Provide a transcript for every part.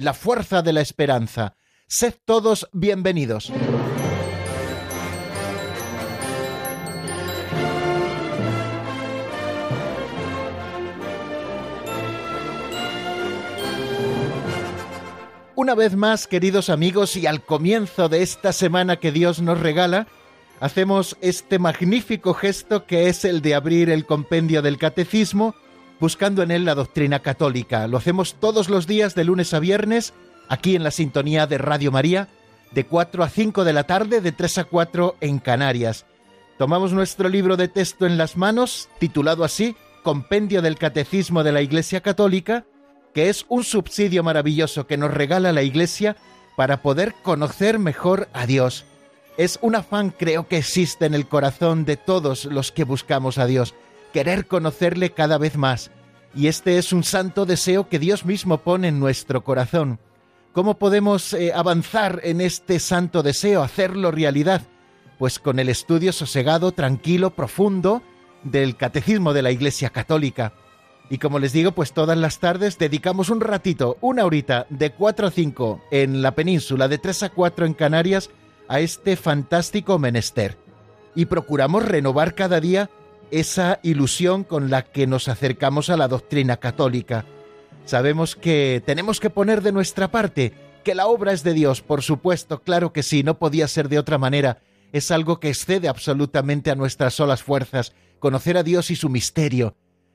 la fuerza de la esperanza. Sed todos bienvenidos. Una vez más, queridos amigos, y al comienzo de esta semana que Dios nos regala, hacemos este magnífico gesto que es el de abrir el compendio del catecismo, buscando en él la doctrina católica. Lo hacemos todos los días de lunes a viernes, aquí en la sintonía de Radio María, de 4 a 5 de la tarde, de 3 a 4 en Canarias. Tomamos nuestro libro de texto en las manos, titulado así, Compendio del Catecismo de la Iglesia Católica, que es un subsidio maravilloso que nos regala la Iglesia para poder conocer mejor a Dios. Es un afán creo que existe en el corazón de todos los que buscamos a Dios, querer conocerle cada vez más. Y este es un santo deseo que Dios mismo pone en nuestro corazón. ¿Cómo podemos eh, avanzar en este santo deseo, hacerlo realidad? Pues con el estudio sosegado, tranquilo, profundo del Catecismo de la Iglesia Católica. Y como les digo, pues todas las tardes dedicamos un ratito, una horita, de 4 a 5 en la península, de 3 a 4 en Canarias, a este fantástico menester. Y procuramos renovar cada día esa ilusión con la que nos acercamos a la doctrina católica. Sabemos que tenemos que poner de nuestra parte, que la obra es de Dios, por supuesto, claro que sí, no podía ser de otra manera. Es algo que excede absolutamente a nuestras solas fuerzas, conocer a Dios y su misterio,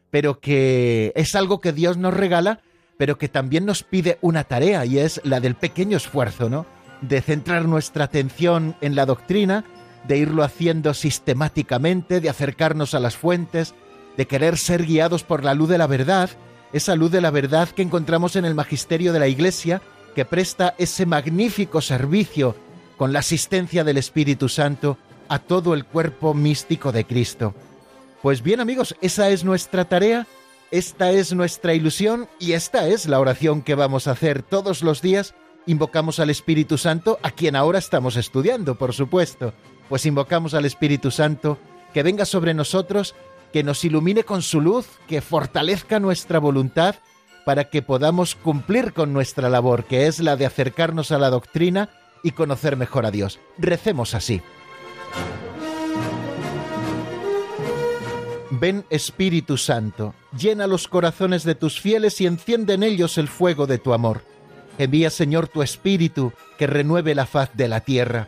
pero que es algo que Dios nos regala, pero que también nos pide una tarea y es la del pequeño esfuerzo, ¿no? De centrar nuestra atención en la doctrina, de irlo haciendo sistemáticamente, de acercarnos a las fuentes, de querer ser guiados por la luz de la verdad, esa luz de la verdad que encontramos en el magisterio de la Iglesia, que presta ese magnífico servicio con la asistencia del Espíritu Santo a todo el cuerpo místico de Cristo. Pues bien amigos, esa es nuestra tarea, esta es nuestra ilusión y esta es la oración que vamos a hacer todos los días. Invocamos al Espíritu Santo, a quien ahora estamos estudiando, por supuesto. Pues invocamos al Espíritu Santo que venga sobre nosotros, que nos ilumine con su luz, que fortalezca nuestra voluntad para que podamos cumplir con nuestra labor, que es la de acercarnos a la doctrina y conocer mejor a Dios. Recemos así. Ven Espíritu Santo, llena los corazones de tus fieles y enciende en ellos el fuego de tu amor. Envía Señor tu Espíritu, que renueve la faz de la tierra.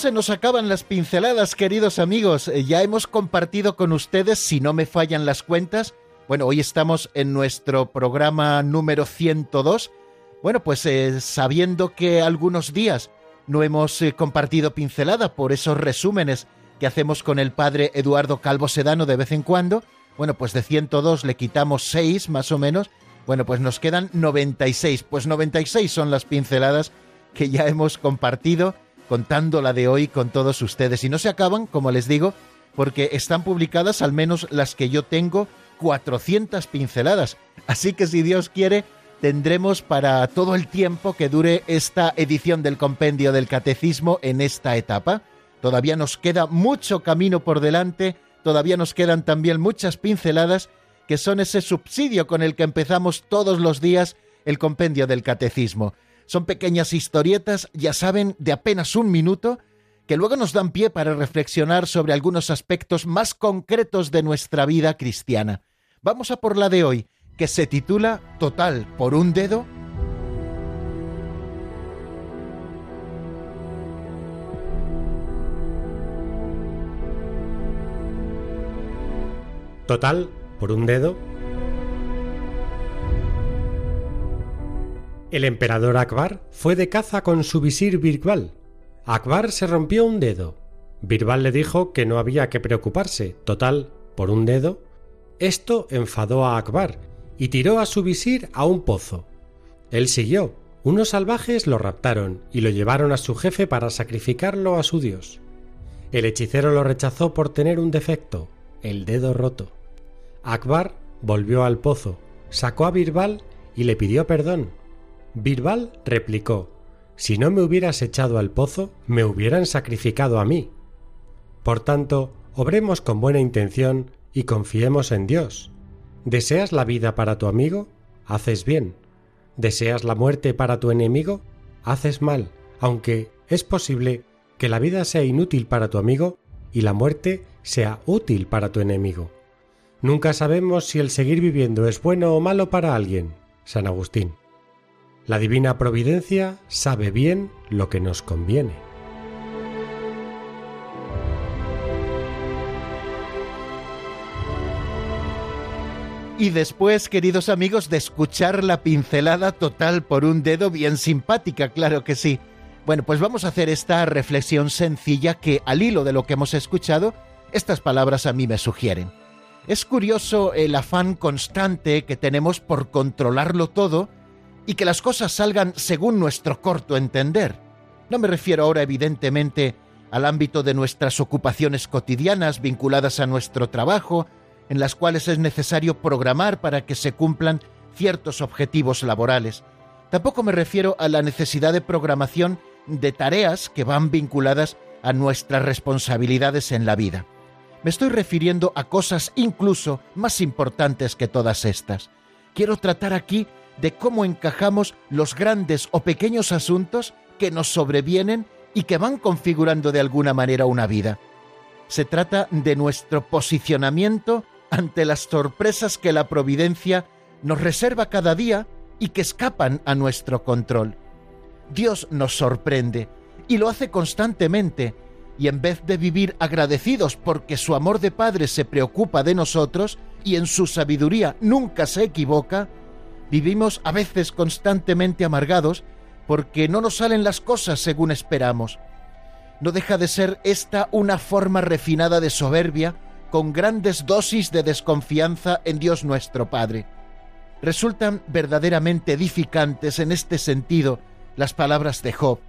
Se nos acaban las pinceladas, queridos amigos. Eh, ya hemos compartido con ustedes, si no me fallan las cuentas, bueno, hoy estamos en nuestro programa número 102. Bueno, pues eh, sabiendo que algunos días no hemos eh, compartido pincelada por esos resúmenes que hacemos con el padre Eduardo Calvo Sedano de vez en cuando, bueno, pues de 102 le quitamos 6 más o menos, bueno, pues nos quedan 96. Pues 96 son las pinceladas que ya hemos compartido contando la de hoy con todos ustedes. Y no se acaban, como les digo, porque están publicadas al menos las que yo tengo, 400 pinceladas. Así que si Dios quiere, tendremos para todo el tiempo que dure esta edición del compendio del catecismo en esta etapa. Todavía nos queda mucho camino por delante, todavía nos quedan también muchas pinceladas que son ese subsidio con el que empezamos todos los días el compendio del catecismo. Son pequeñas historietas, ya saben, de apenas un minuto, que luego nos dan pie para reflexionar sobre algunos aspectos más concretos de nuestra vida cristiana. Vamos a por la de hoy, que se titula Total por un dedo Total, por un dedo. El emperador Akbar fue de caza con su visir Birbal. Akbar se rompió un dedo. Birbal le dijo que no había que preocuparse, total, por un dedo. Esto enfadó a Akbar y tiró a su visir a un pozo. Él siguió. Unos salvajes lo raptaron y lo llevaron a su jefe para sacrificarlo a su dios. El hechicero lo rechazó por tener un defecto, el dedo roto. Akbar volvió al pozo, sacó a Birbal y le pidió perdón. Birbal replicó Si no me hubieras echado al pozo, me hubieran sacrificado a mí. Por tanto, obremos con buena intención y confiemos en Dios. ¿Deseas la vida para tu amigo? Haces bien. ¿Deseas la muerte para tu enemigo? Haces mal, aunque es posible que la vida sea inútil para tu amigo y la muerte sea útil para tu enemigo. Nunca sabemos si el seguir viviendo es bueno o malo para alguien. San Agustín. La divina providencia sabe bien lo que nos conviene. Y después, queridos amigos, de escuchar la pincelada total por un dedo bien simpática, claro que sí. Bueno, pues vamos a hacer esta reflexión sencilla que, al hilo de lo que hemos escuchado, estas palabras a mí me sugieren. Es curioso el afán constante que tenemos por controlarlo todo y que las cosas salgan según nuestro corto entender. No me refiero ahora evidentemente al ámbito de nuestras ocupaciones cotidianas vinculadas a nuestro trabajo, en las cuales es necesario programar para que se cumplan ciertos objetivos laborales. Tampoco me refiero a la necesidad de programación de tareas que van vinculadas a nuestras responsabilidades en la vida. Me estoy refiriendo a cosas incluso más importantes que todas estas. Quiero tratar aquí de cómo encajamos los grandes o pequeños asuntos que nos sobrevienen y que van configurando de alguna manera una vida. Se trata de nuestro posicionamiento ante las sorpresas que la providencia nos reserva cada día y que escapan a nuestro control. Dios nos sorprende y lo hace constantemente y en vez de vivir agradecidos porque su amor de Padre se preocupa de nosotros y en su sabiduría nunca se equivoca, vivimos a veces constantemente amargados porque no nos salen las cosas según esperamos. No deja de ser esta una forma refinada de soberbia con grandes dosis de desconfianza en Dios nuestro Padre. Resultan verdaderamente edificantes en este sentido las palabras de Job.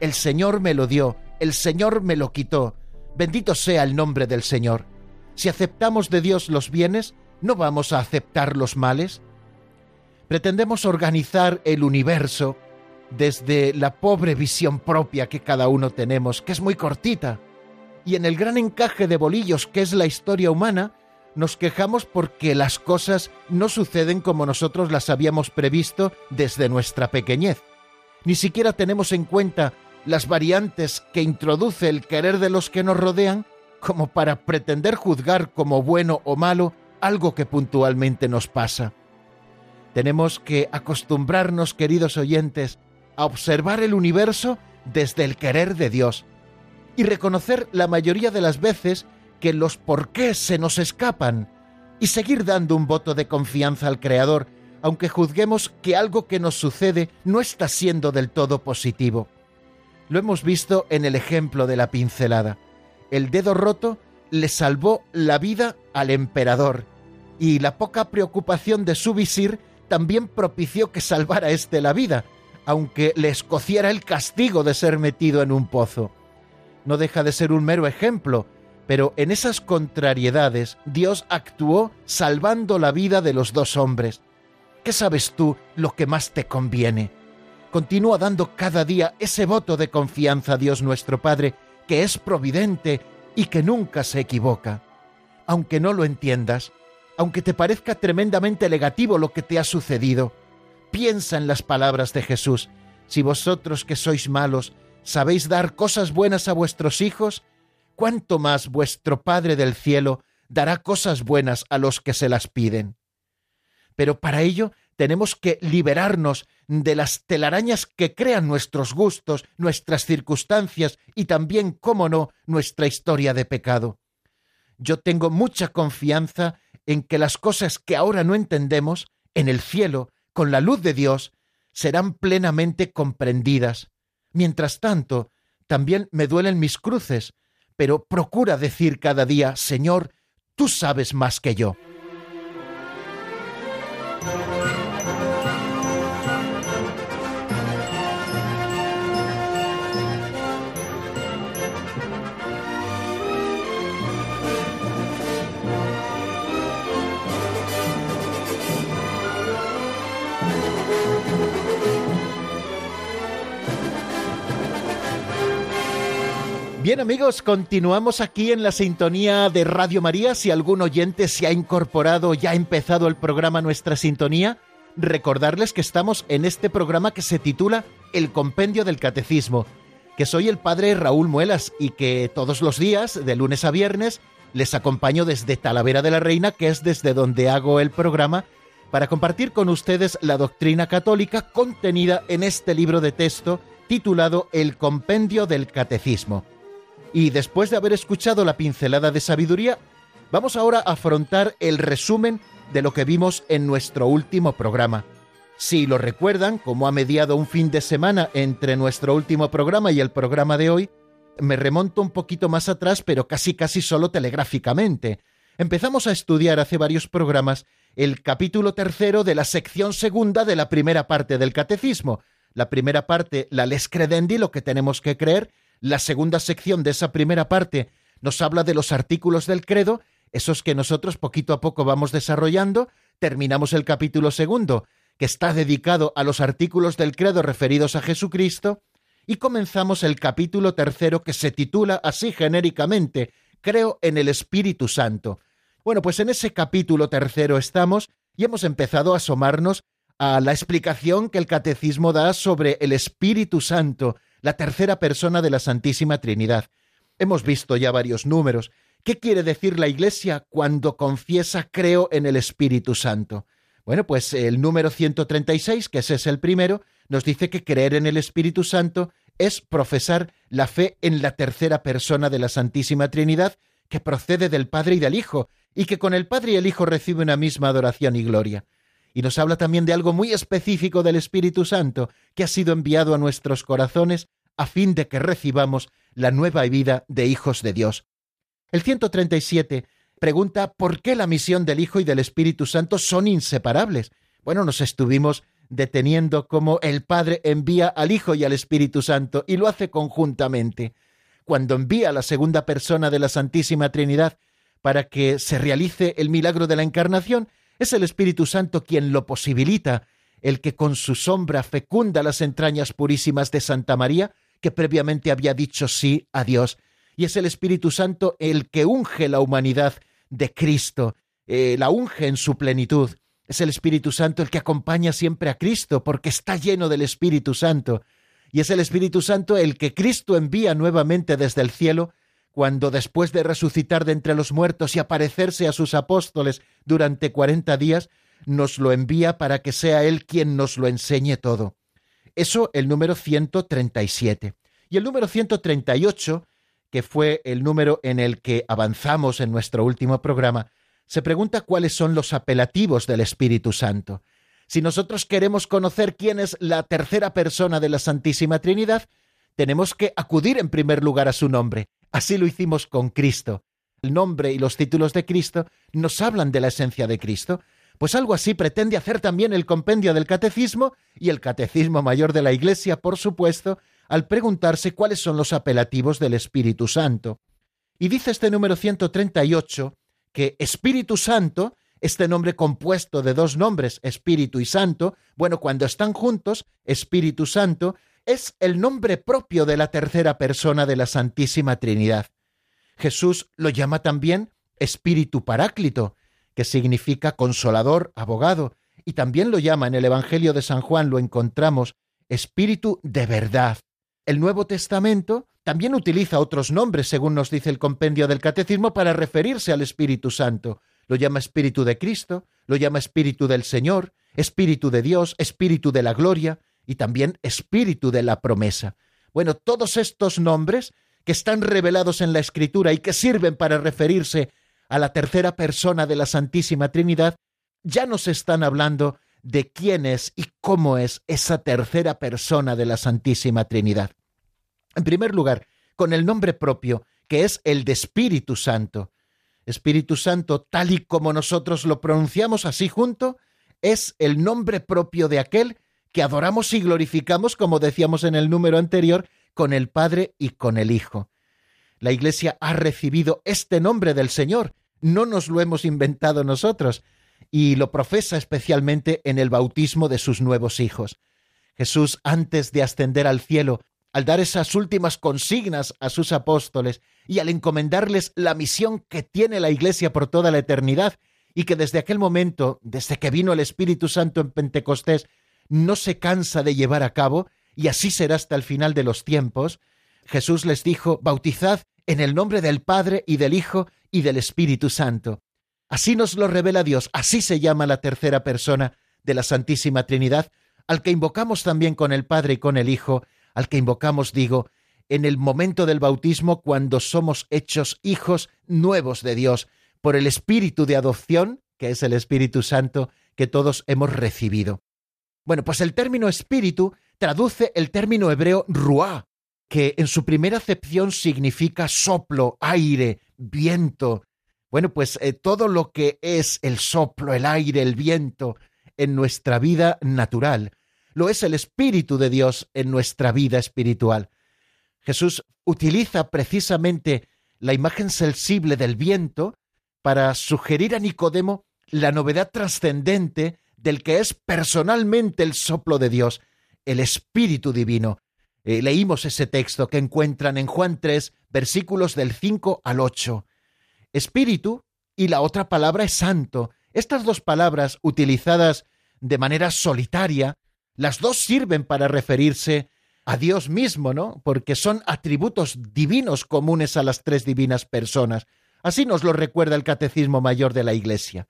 El Señor me lo dio, el Señor me lo quitó. Bendito sea el nombre del Señor. Si aceptamos de Dios los bienes, ¿no vamos a aceptar los males? Pretendemos organizar el universo desde la pobre visión propia que cada uno tenemos, que es muy cortita. Y en el gran encaje de bolillos que es la historia humana, nos quejamos porque las cosas no suceden como nosotros las habíamos previsto desde nuestra pequeñez. Ni siquiera tenemos en cuenta las variantes que introduce el querer de los que nos rodean como para pretender juzgar como bueno o malo algo que puntualmente nos pasa. Tenemos que acostumbrarnos, queridos oyentes, a observar el universo desde el querer de Dios y reconocer la mayoría de las veces que los porqués se nos escapan y seguir dando un voto de confianza al Creador, aunque juzguemos que algo que nos sucede no está siendo del todo positivo. Lo hemos visto en el ejemplo de la pincelada. El dedo roto le salvó la vida al emperador y la poca preocupación de su visir también propició que salvara éste la vida, aunque le escociera el castigo de ser metido en un pozo. No deja de ser un mero ejemplo, pero en esas contrariedades Dios actuó salvando la vida de los dos hombres. ¿Qué sabes tú lo que más te conviene? Continúa dando cada día ese voto de confianza a Dios nuestro Padre, que es providente y que nunca se equivoca. Aunque no lo entiendas, aunque te parezca tremendamente negativo lo que te ha sucedido, piensa en las palabras de Jesús. Si vosotros que sois malos sabéis dar cosas buenas a vuestros hijos, cuánto más vuestro Padre del cielo dará cosas buenas a los que se las piden. Pero para ello tenemos que liberarnos de las telarañas que crean nuestros gustos, nuestras circunstancias y también, cómo no, nuestra historia de pecado. Yo tengo mucha confianza en que las cosas que ahora no entendemos, en el cielo, con la luz de Dios, serán plenamente comprendidas. Mientras tanto, también me duelen mis cruces, pero procura decir cada día, Señor, tú sabes más que yo. Bien amigos, continuamos aquí en la sintonía de Radio María. Si algún oyente se ha incorporado, ya ha empezado el programa Nuestra Sintonía, recordarles que estamos en este programa que se titula El Compendio del Catecismo, que soy el padre Raúl Muelas y que todos los días, de lunes a viernes, les acompaño desde Talavera de la Reina, que es desde donde hago el programa, para compartir con ustedes la doctrina católica contenida en este libro de texto titulado El Compendio del Catecismo. Y después de haber escuchado la pincelada de sabiduría, vamos ahora a afrontar el resumen de lo que vimos en nuestro último programa. Si lo recuerdan, como ha mediado un fin de semana entre nuestro último programa y el programa de hoy, me remonto un poquito más atrás, pero casi casi solo telegráficamente. Empezamos a estudiar hace varios programas el capítulo tercero de la sección segunda de la primera parte del catecismo. La primera parte, la les credendi, lo que tenemos que creer, la segunda sección de esa primera parte nos habla de los artículos del credo, esos que nosotros poquito a poco vamos desarrollando. Terminamos el capítulo segundo, que está dedicado a los artículos del credo referidos a Jesucristo, y comenzamos el capítulo tercero que se titula así genéricamente, Creo en el Espíritu Santo. Bueno, pues en ese capítulo tercero estamos y hemos empezado a asomarnos a la explicación que el catecismo da sobre el Espíritu Santo, la tercera persona de la Santísima Trinidad. Hemos visto ya varios números. ¿Qué quiere decir la Iglesia cuando confiesa creo en el Espíritu Santo? Bueno, pues el número 136, que ese es el primero, nos dice que creer en el Espíritu Santo es profesar la fe en la tercera persona de la Santísima Trinidad, que procede del Padre y del Hijo, y que con el Padre y el Hijo recibe una misma adoración y gloria. Y nos habla también de algo muy específico del Espíritu Santo, que ha sido enviado a nuestros corazones a fin de que recibamos la nueva vida de hijos de Dios. El 137 pregunta por qué la misión del Hijo y del Espíritu Santo son inseparables. Bueno, nos estuvimos deteniendo cómo el Padre envía al Hijo y al Espíritu Santo y lo hace conjuntamente. Cuando envía a la segunda persona de la Santísima Trinidad para que se realice el milagro de la Encarnación, es el Espíritu Santo quien lo posibilita, el que con su sombra fecunda las entrañas purísimas de Santa María que previamente había dicho sí a Dios. Y es el Espíritu Santo el que unge la humanidad de Cristo, eh, la unge en su plenitud. Es el Espíritu Santo el que acompaña siempre a Cristo porque está lleno del Espíritu Santo. Y es el Espíritu Santo el que Cristo envía nuevamente desde el cielo cuando después de resucitar de entre los muertos y aparecerse a sus apóstoles durante cuarenta días, nos lo envía para que sea Él quien nos lo enseñe todo. Eso el número 137. Y el número 138, que fue el número en el que avanzamos en nuestro último programa, se pregunta cuáles son los apelativos del Espíritu Santo. Si nosotros queremos conocer quién es la tercera persona de la Santísima Trinidad, tenemos que acudir en primer lugar a su nombre. Así lo hicimos con Cristo. El nombre y los títulos de Cristo nos hablan de la esencia de Cristo, pues algo así pretende hacer también el compendio del catecismo y el catecismo mayor de la Iglesia, por supuesto, al preguntarse cuáles son los apelativos del Espíritu Santo. Y dice este número 138 que Espíritu Santo, este nombre compuesto de dos nombres, Espíritu y Santo, bueno, cuando están juntos, Espíritu Santo, es el nombre propio de la tercera persona de la Santísima Trinidad. Jesús lo llama también Espíritu Paráclito, que significa consolador, abogado, y también lo llama en el Evangelio de San Juan, lo encontramos, Espíritu de verdad. El Nuevo Testamento también utiliza otros nombres, según nos dice el compendio del Catecismo, para referirse al Espíritu Santo. Lo llama Espíritu de Cristo, lo llama Espíritu del Señor, Espíritu de Dios, Espíritu de la Gloria y también Espíritu de la promesa. Bueno, todos estos nombres que están revelados en la Escritura y que sirven para referirse a la tercera persona de la Santísima Trinidad, ya nos están hablando de quién es y cómo es esa tercera persona de la Santísima Trinidad. En primer lugar, con el nombre propio, que es el de Espíritu Santo. Espíritu Santo, tal y como nosotros lo pronunciamos así junto, es el nombre propio de aquel que adoramos y glorificamos, como decíamos en el número anterior, con el Padre y con el Hijo. La Iglesia ha recibido este nombre del Señor, no nos lo hemos inventado nosotros, y lo profesa especialmente en el bautismo de sus nuevos hijos. Jesús, antes de ascender al cielo, al dar esas últimas consignas a sus apóstoles y al encomendarles la misión que tiene la Iglesia por toda la eternidad, y que desde aquel momento, desde que vino el Espíritu Santo en Pentecostés, no se cansa de llevar a cabo, y así será hasta el final de los tiempos, Jesús les dijo, bautizad en el nombre del Padre y del Hijo y del Espíritu Santo. Así nos lo revela Dios, así se llama la tercera persona de la Santísima Trinidad, al que invocamos también con el Padre y con el Hijo, al que invocamos, digo, en el momento del bautismo cuando somos hechos hijos nuevos de Dios, por el Espíritu de adopción, que es el Espíritu Santo que todos hemos recibido. Bueno, pues el término espíritu traduce el término hebreo ruá, que en su primera acepción significa soplo, aire, viento. Bueno, pues eh, todo lo que es el soplo, el aire, el viento en nuestra vida natural, lo es el Espíritu de Dios en nuestra vida espiritual. Jesús utiliza precisamente la imagen sensible del viento para sugerir a Nicodemo la novedad trascendente del que es personalmente el soplo de Dios, el Espíritu Divino. Eh, leímos ese texto que encuentran en Juan 3, versículos del 5 al 8. Espíritu y la otra palabra es santo. Estas dos palabras, utilizadas de manera solitaria, las dos sirven para referirse a Dios mismo, ¿no? Porque son atributos divinos comunes a las tres divinas personas. Así nos lo recuerda el Catecismo Mayor de la Iglesia.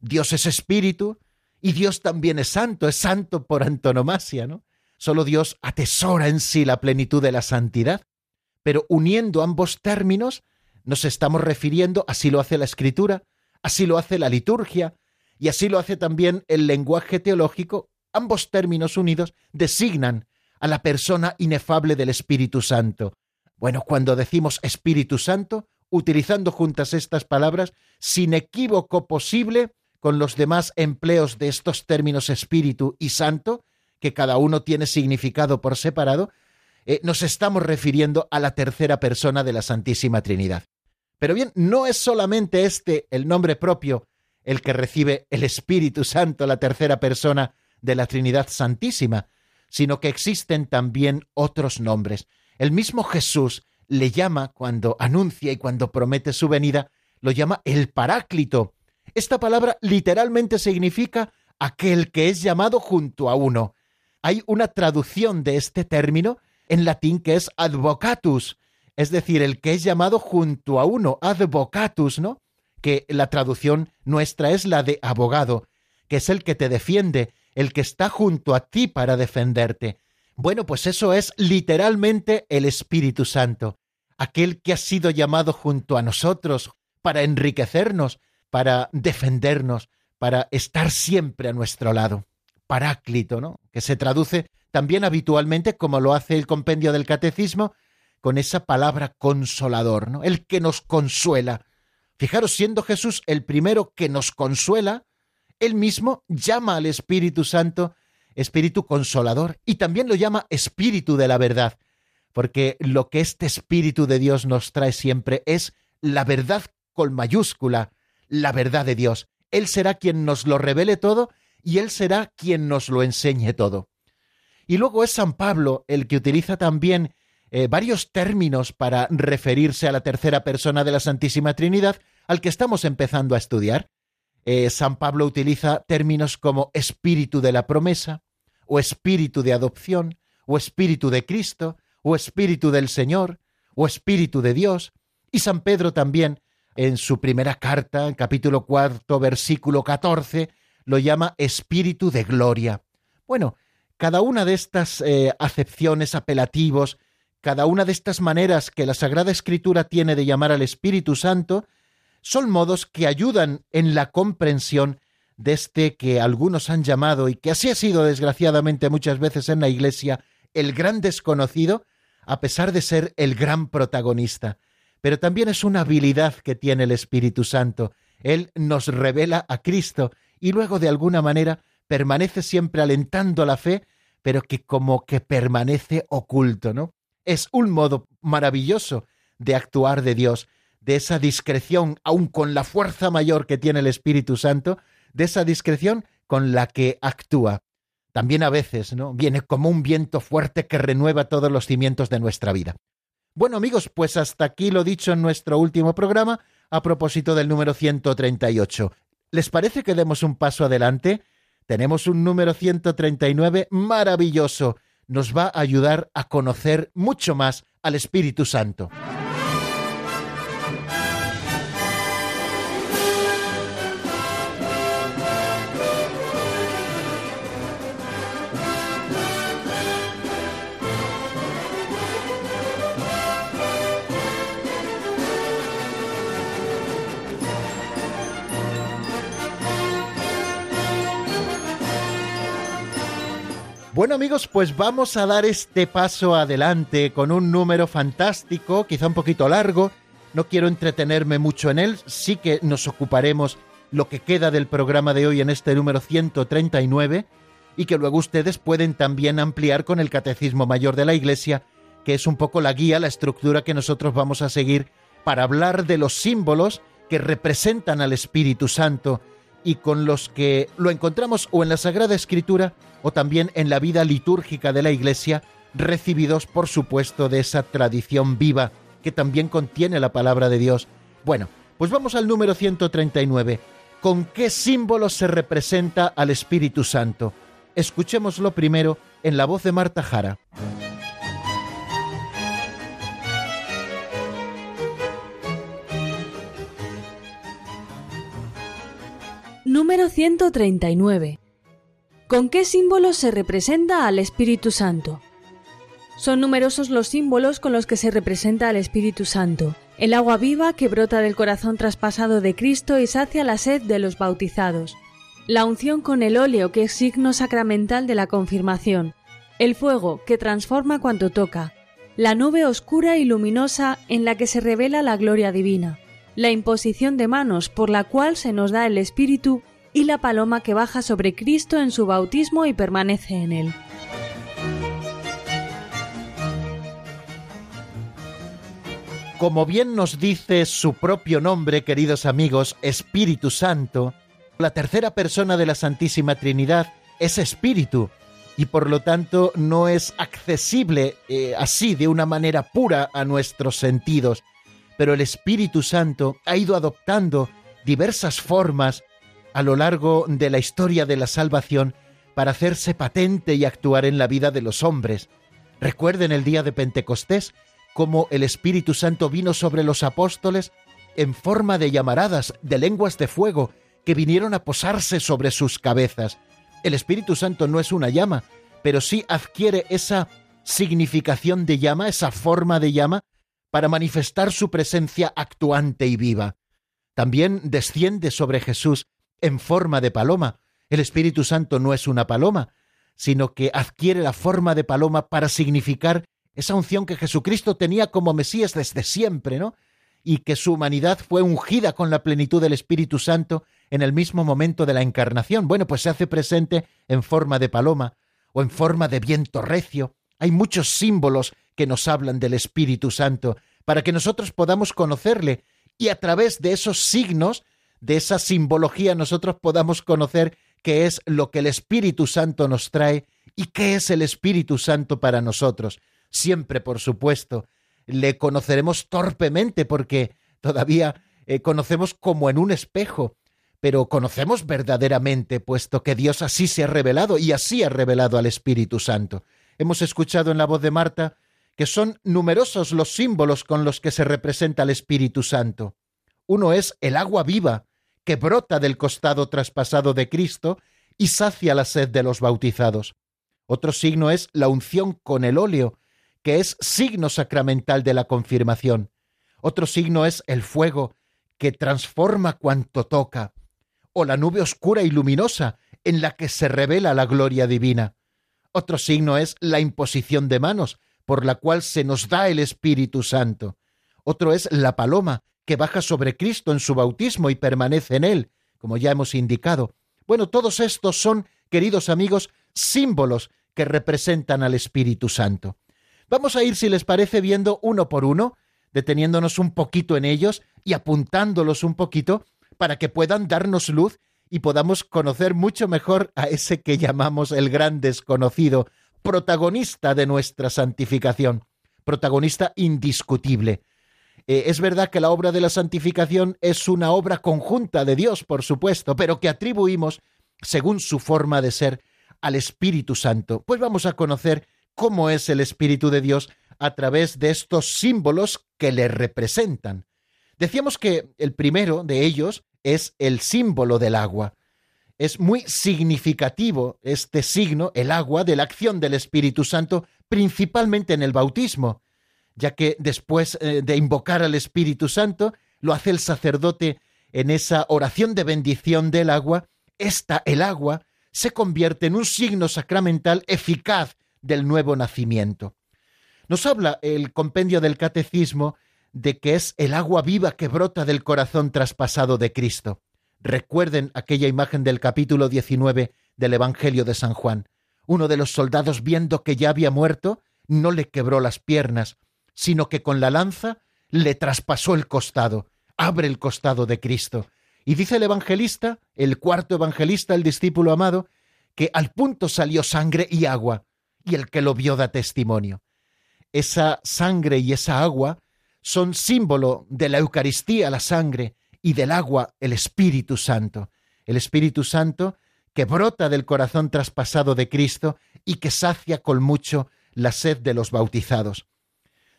Dios es espíritu y Dios también es santo, es santo por antonomasia, ¿no? Solo Dios atesora en sí la plenitud de la santidad. Pero uniendo ambos términos, nos estamos refiriendo, así lo hace la Escritura, así lo hace la liturgia, y así lo hace también el lenguaje teológico, ambos términos unidos designan a la persona inefable del Espíritu Santo. Bueno, cuando decimos Espíritu Santo, utilizando juntas estas palabras sin equívoco posible con los demás empleos de estos términos espíritu y santo, que cada uno tiene significado por separado, eh, nos estamos refiriendo a la tercera persona de la Santísima Trinidad. Pero bien, no es solamente este el nombre propio el que recibe el Espíritu Santo, la tercera persona de la Trinidad Santísima, sino que existen también otros nombres. El mismo Jesús le llama cuando anuncia y cuando promete su venida, lo llama el Paráclito. Esta palabra literalmente significa aquel que es llamado junto a uno. Hay una traducción de este término en latín que es advocatus, es decir, el que es llamado junto a uno, advocatus, ¿no? Que la traducción nuestra es la de abogado, que es el que te defiende, el que está junto a ti para defenderte. Bueno, pues eso es literalmente el Espíritu Santo, aquel que ha sido llamado junto a nosotros para enriquecernos, para defendernos, para estar siempre a nuestro lado. Paráclito, ¿no? Que se traduce también habitualmente, como lo hace el compendio del catecismo, con esa palabra consolador, ¿no? El que nos consuela. Fijaros, siendo Jesús el primero que nos consuela, él mismo llama al Espíritu Santo espíritu consolador y también lo llama espíritu de la verdad, porque lo que este espíritu de Dios nos trae siempre es la verdad con mayúscula, la verdad de Dios. Él será quien nos lo revele todo y Él será quien nos lo enseñe todo. Y luego es San Pablo el que utiliza también eh, varios términos para referirse a la tercera persona de la Santísima Trinidad al que estamos empezando a estudiar. Eh, San Pablo utiliza términos como espíritu de la promesa, o espíritu de adopción, o espíritu de Cristo, o Espíritu del Señor, o Espíritu de Dios. Y San Pedro también, en su primera carta, en capítulo cuarto, versículo catorce, lo llama Espíritu de Gloria. Bueno, cada una de estas eh, acepciones, apelativos, cada una de estas maneras que la Sagrada Escritura tiene de llamar al Espíritu Santo, son modos que ayudan en la comprensión de este que algunos han llamado, y que así ha sido desgraciadamente muchas veces en la Iglesia, el gran desconocido, a pesar de ser el gran protagonista. Pero también es una habilidad que tiene el Espíritu Santo. Él nos revela a Cristo y luego de alguna manera permanece siempre alentando la fe, pero que como que permanece oculto, ¿no? Es un modo maravilloso de actuar de Dios, de esa discreción, aun con la fuerza mayor que tiene el Espíritu Santo, de esa discreción con la que actúa. También a veces, ¿no? Viene como un viento fuerte que renueva todos los cimientos de nuestra vida. Bueno, amigos, pues hasta aquí lo dicho en nuestro último programa a propósito del número 138. ¿Les parece que demos un paso adelante? Tenemos un número 139 maravilloso. Nos va a ayudar a conocer mucho más al Espíritu Santo. Bueno amigos, pues vamos a dar este paso adelante con un número fantástico, quizá un poquito largo. No quiero entretenerme mucho en él, sí que nos ocuparemos lo que queda del programa de hoy en este número 139 y que luego ustedes pueden también ampliar con el Catecismo Mayor de la Iglesia, que es un poco la guía, la estructura que nosotros vamos a seguir para hablar de los símbolos que representan al Espíritu Santo y con los que lo encontramos o en la Sagrada Escritura o también en la vida litúrgica de la Iglesia, recibidos por supuesto de esa tradición viva que también contiene la palabra de Dios. Bueno, pues vamos al número 139. ¿Con qué símbolo se representa al Espíritu Santo? Escuchémoslo primero en la voz de Marta Jara. Número 139. ¿Con qué símbolos se representa al Espíritu Santo? Son numerosos los símbolos con los que se representa al Espíritu Santo. El agua viva que brota del corazón traspasado de Cristo y sacia la sed de los bautizados. La unción con el óleo que es signo sacramental de la confirmación. El fuego que transforma cuanto toca. La nube oscura y luminosa en la que se revela la gloria divina la imposición de manos por la cual se nos da el Espíritu y la paloma que baja sobre Cristo en su bautismo y permanece en él. Como bien nos dice su propio nombre, queridos amigos, Espíritu Santo, la tercera persona de la Santísima Trinidad es Espíritu y por lo tanto no es accesible eh, así de una manera pura a nuestros sentidos pero el Espíritu Santo ha ido adoptando diversas formas a lo largo de la historia de la salvación para hacerse patente y actuar en la vida de los hombres. Recuerden el día de Pentecostés, cómo el Espíritu Santo vino sobre los apóstoles en forma de llamaradas, de lenguas de fuego, que vinieron a posarse sobre sus cabezas. El Espíritu Santo no es una llama, pero sí adquiere esa significación de llama, esa forma de llama, para manifestar su presencia actuante y viva. También desciende sobre Jesús en forma de paloma. El Espíritu Santo no es una paloma, sino que adquiere la forma de paloma para significar esa unción que Jesucristo tenía como Mesías desde siempre, ¿no? Y que su humanidad fue ungida con la plenitud del Espíritu Santo en el mismo momento de la encarnación. Bueno, pues se hace presente en forma de paloma o en forma de viento recio. Hay muchos símbolos que nos hablan del Espíritu Santo, para que nosotros podamos conocerle y a través de esos signos, de esa simbología, nosotros podamos conocer qué es lo que el Espíritu Santo nos trae y qué es el Espíritu Santo para nosotros. Siempre, por supuesto, le conoceremos torpemente porque todavía eh, conocemos como en un espejo, pero conocemos verdaderamente, puesto que Dios así se ha revelado y así ha revelado al Espíritu Santo. Hemos escuchado en la voz de Marta que son numerosos los símbolos con los que se representa el Espíritu Santo. Uno es el agua viva, que brota del costado traspasado de Cristo y sacia la sed de los bautizados. Otro signo es la unción con el óleo, que es signo sacramental de la confirmación. Otro signo es el fuego, que transforma cuanto toca, o la nube oscura y luminosa, en la que se revela la gloria divina. Otro signo es la imposición de manos, por la cual se nos da el Espíritu Santo. Otro es la paloma, que baja sobre Cristo en su bautismo y permanece en él, como ya hemos indicado. Bueno, todos estos son, queridos amigos, símbolos que representan al Espíritu Santo. Vamos a ir, si les parece, viendo uno por uno, deteniéndonos un poquito en ellos y apuntándolos un poquito para que puedan darnos luz y podamos conocer mucho mejor a ese que llamamos el gran desconocido, protagonista de nuestra santificación, protagonista indiscutible. Eh, es verdad que la obra de la santificación es una obra conjunta de Dios, por supuesto, pero que atribuimos, según su forma de ser, al Espíritu Santo. Pues vamos a conocer cómo es el Espíritu de Dios a través de estos símbolos que le representan. Decíamos que el primero de ellos es el símbolo del agua. Es muy significativo este signo, el agua, de la acción del Espíritu Santo, principalmente en el bautismo ya que después eh, de invocar al Espíritu Santo, lo hace el sacerdote en esa oración de bendición del agua, esta, el agua, se convierte en un signo sacramental eficaz del nuevo nacimiento. Nos habla el compendio del catecismo de que es el agua viva que brota del corazón traspasado de Cristo. Recuerden aquella imagen del capítulo 19 del Evangelio de San Juan. Uno de los soldados, viendo que ya había muerto, no le quebró las piernas, sino que con la lanza le traspasó el costado, abre el costado de Cristo. Y dice el evangelista, el cuarto evangelista, el discípulo amado, que al punto salió sangre y agua, y el que lo vio da testimonio. Esa sangre y esa agua son símbolo de la Eucaristía, la sangre, y del agua, el Espíritu Santo. El Espíritu Santo que brota del corazón traspasado de Cristo y que sacia con mucho la sed de los bautizados.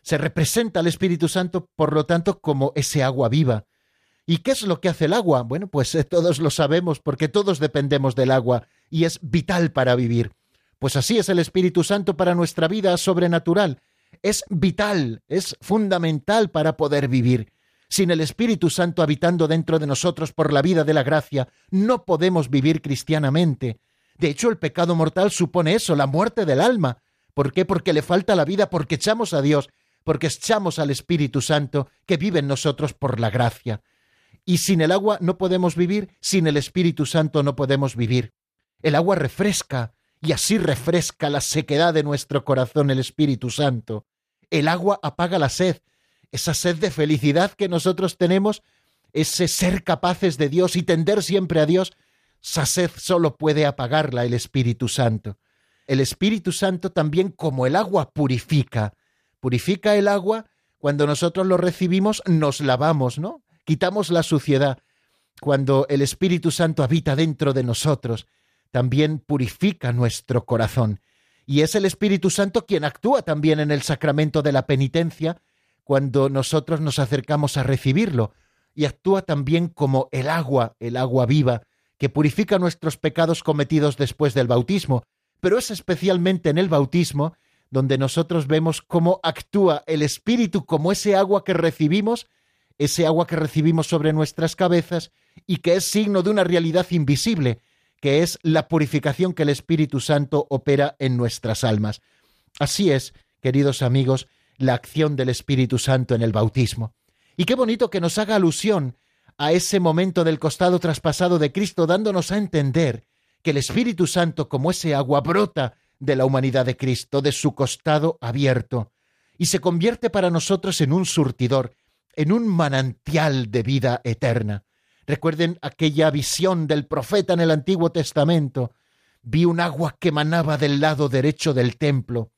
Se representa al Espíritu Santo, por lo tanto, como ese agua viva. ¿Y qué es lo que hace el agua? Bueno, pues eh, todos lo sabemos porque todos dependemos del agua y es vital para vivir. Pues así es el Espíritu Santo para nuestra vida sobrenatural. Es vital, es fundamental para poder vivir. Sin el Espíritu Santo habitando dentro de nosotros por la vida de la gracia, no podemos vivir cristianamente. De hecho, el pecado mortal supone eso, la muerte del alma. ¿Por qué? Porque le falta la vida, porque echamos a Dios porque echamos al Espíritu Santo que vive en nosotros por la gracia. Y sin el agua no podemos vivir, sin el Espíritu Santo no podemos vivir. El agua refresca, y así refresca la sequedad de nuestro corazón el Espíritu Santo. El agua apaga la sed, esa sed de felicidad que nosotros tenemos, ese ser capaces de Dios y tender siempre a Dios, esa sed solo puede apagarla el Espíritu Santo. El Espíritu Santo también como el agua purifica, purifica el agua, cuando nosotros lo recibimos nos lavamos, ¿no? Quitamos la suciedad. Cuando el Espíritu Santo habita dentro de nosotros, también purifica nuestro corazón. Y es el Espíritu Santo quien actúa también en el sacramento de la penitencia cuando nosotros nos acercamos a recibirlo. Y actúa también como el agua, el agua viva, que purifica nuestros pecados cometidos después del bautismo. Pero es especialmente en el bautismo donde nosotros vemos cómo actúa el Espíritu como ese agua que recibimos, ese agua que recibimos sobre nuestras cabezas y que es signo de una realidad invisible, que es la purificación que el Espíritu Santo opera en nuestras almas. Así es, queridos amigos, la acción del Espíritu Santo en el bautismo. Y qué bonito que nos haga alusión a ese momento del costado traspasado de Cristo, dándonos a entender que el Espíritu Santo, como ese agua, brota de la humanidad de Cristo, de su costado abierto, y se convierte para nosotros en un surtidor, en un manantial de vida eterna. Recuerden aquella visión del profeta en el Antiguo Testamento. Vi un agua que manaba del lado derecho del templo,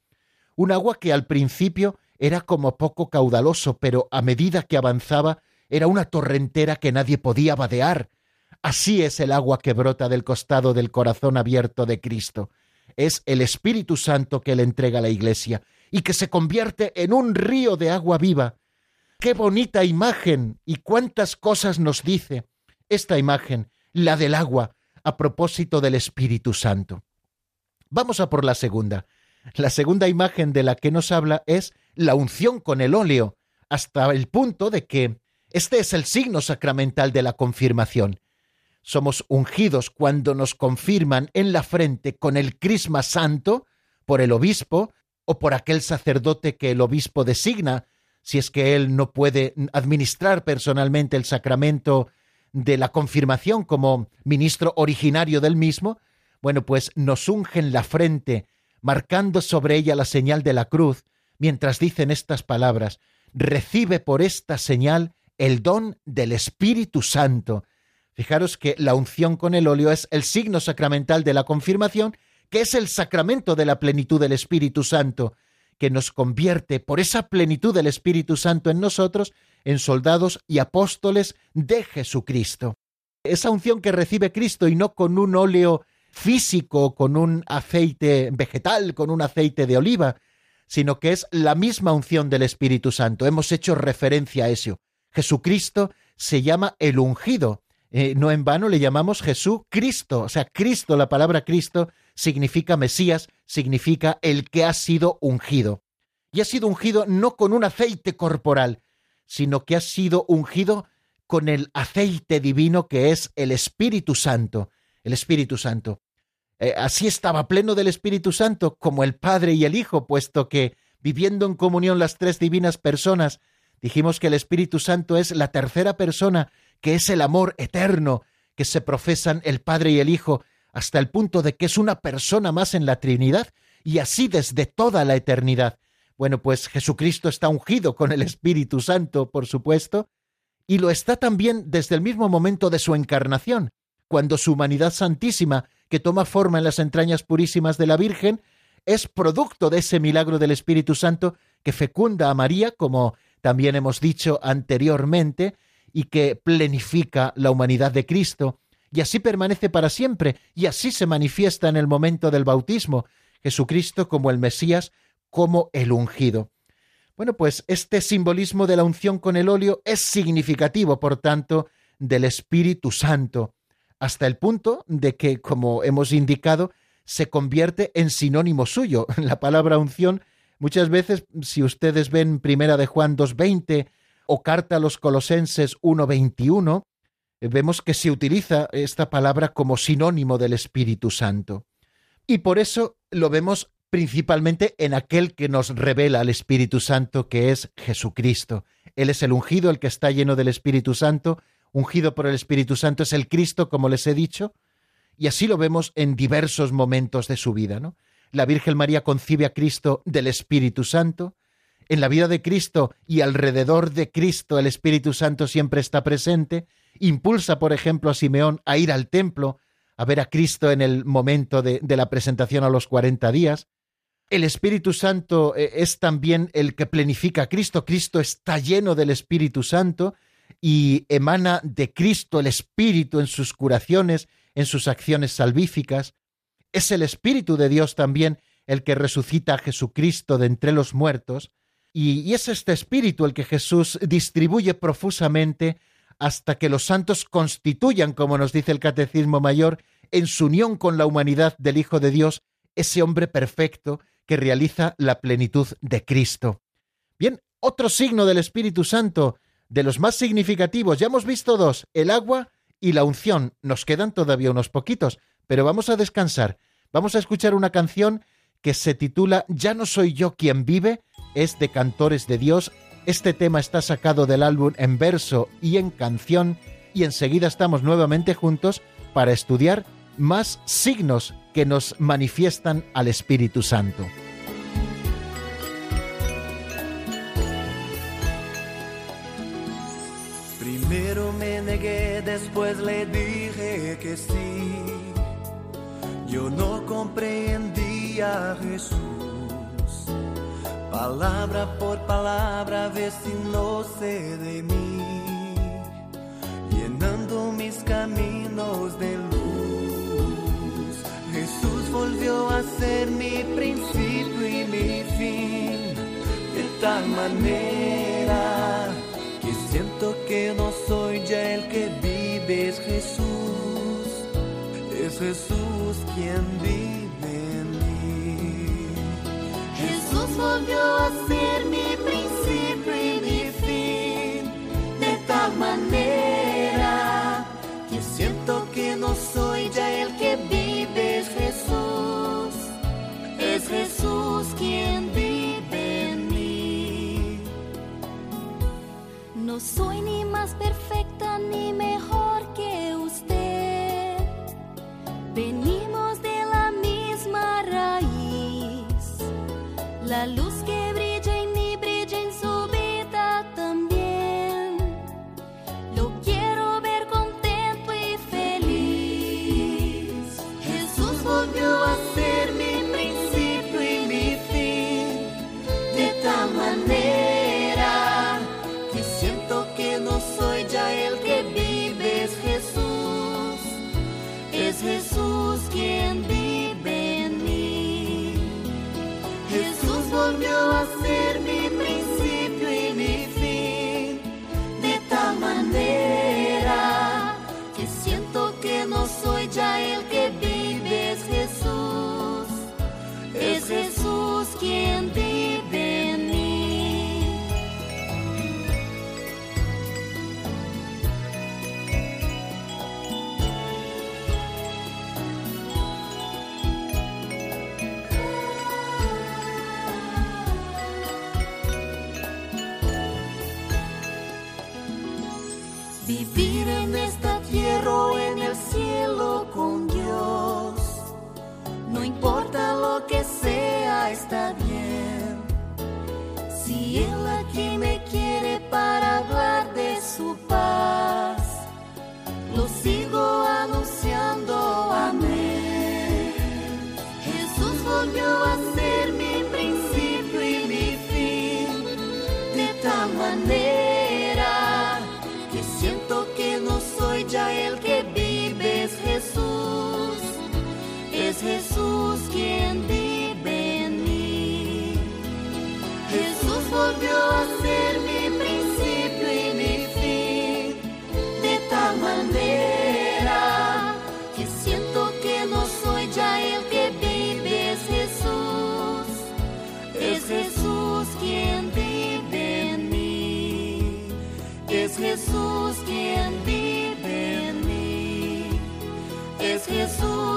un agua que al principio era como poco caudaloso, pero a medida que avanzaba era una torrentera que nadie podía vadear. Así es el agua que brota del costado del corazón abierto de Cristo es el Espíritu Santo que le entrega a la Iglesia. y que se convierte en un río de agua viva. Qué bonita imagen y cuántas cosas nos dice esta imagen, la del agua, a propósito del Espíritu Santo. Vamos a por la segunda. La segunda imagen de la que nos habla es la unción con el óleo, hasta el punto de que este es el signo sacramental de la confirmación. Somos ungidos cuando nos confirman en la frente con el crisma santo por el obispo o por aquel sacerdote que el obispo designa, si es que él no puede administrar personalmente el sacramento de la confirmación como ministro originario del mismo, bueno, pues nos ungen la frente, marcando sobre ella la señal de la cruz, mientras dicen estas palabras, recibe por esta señal el don del Espíritu Santo. Fijaros que la unción con el óleo es el signo sacramental de la confirmación, que es el sacramento de la plenitud del Espíritu Santo, que nos convierte por esa plenitud del Espíritu Santo en nosotros en soldados y apóstoles de Jesucristo. Esa unción que recibe Cristo y no con un óleo físico, con un aceite vegetal, con un aceite de oliva, sino que es la misma unción del Espíritu Santo. Hemos hecho referencia a eso. Jesucristo se llama el ungido. Eh, no en vano le llamamos Jesús Cristo. O sea, Cristo, la palabra Cristo, significa Mesías, significa el que ha sido ungido. Y ha sido ungido no con un aceite corporal, sino que ha sido ungido con el aceite divino que es el Espíritu Santo. El Espíritu Santo. Eh, así estaba pleno del Espíritu Santo como el Padre y el Hijo, puesto que, viviendo en comunión las tres divinas personas, dijimos que el Espíritu Santo es la tercera persona, que es el amor eterno que se profesan el Padre y el Hijo, hasta el punto de que es una persona más en la Trinidad, y así desde toda la eternidad. Bueno, pues Jesucristo está ungido con el Espíritu Santo, por supuesto, y lo está también desde el mismo momento de su encarnación, cuando su humanidad santísima que toma forma en las entrañas purísimas de la Virgen, es producto de ese milagro del Espíritu Santo que fecunda a María, como también hemos dicho anteriormente, y que plenifica la humanidad de Cristo, y así permanece para siempre, y así se manifiesta en el momento del bautismo, Jesucristo como el Mesías, como el ungido. Bueno, pues este simbolismo de la unción con el óleo es significativo, por tanto, del Espíritu Santo, hasta el punto de que, como hemos indicado, se convierte en sinónimo suyo. La palabra unción, muchas veces, si ustedes ven Primera de Juan 2.20 o Carta a los Colosenses 1.21, vemos que se utiliza esta palabra como sinónimo del Espíritu Santo. Y por eso lo vemos principalmente en aquel que nos revela al Espíritu Santo, que es Jesucristo. Él es el ungido, el que está lleno del Espíritu Santo, ungido por el Espíritu Santo es el Cristo, como les he dicho, y así lo vemos en diversos momentos de su vida, ¿no? La Virgen María concibe a Cristo del Espíritu Santo, en la vida de Cristo y alrededor de Cristo el Espíritu Santo siempre está presente, impulsa, por ejemplo, a Simeón a ir al templo, a ver a Cristo en el momento de, la presentación a los cuarenta días. El Espíritu Santo eh, es también el que plenifica a Cristo. Cristo está lleno del Espíritu Santo y emana de Cristo el Espíritu en sus curaciones, en sus acciones salvíficas. Es el Espíritu de Dios también el que resucita a Jesucristo de entre los muertos, y, es este Espíritu el que Jesús distribuye profusamente hasta que los santos constituyan, como nos dice el Catecismo Mayor, en su unión con la humanidad del Hijo de Dios, ese hombre perfecto que realiza la plenitud de Cristo. Bien, otro signo del Espíritu Santo de los más significativos. Ya hemos visto dos, el agua y la unción. Nos quedan todavía unos poquitos, pero vamos a descansar. Vamos a escuchar una canción que se titula Ya no soy yo quien vive, es de Cantores de Dios. Este tema está sacado del álbum en verso y en canción y enseguida estamos nuevamente juntos para estudiar más signos que nos manifiestan al Espíritu Santo. después le dije que sí. Yo no comprendía a Jesús. Palabra por palabra, a ver si no sé de mí. Llenando mis caminos de luz. Jesús volvió a ser mi principio y mi fin. De tal manera que siento que no soy ya el que vive, es Jesús. Es Jesús quien vive en mí. Jesús volvió a ser mi principio y mi fin. De tal manera que siento que no soy ya el que vive, es Jesús. Es Jesús quien vive en mí. No soy ni más perfecta Es Jesús quien vive en mí. Jesús volvió a ser mi principio y mi fin. De tal manera que siento que no soy ya el que vive, es Jesús. Es Jesús quien vive en mí. Es Jesús quien vive en mí. Es Jesús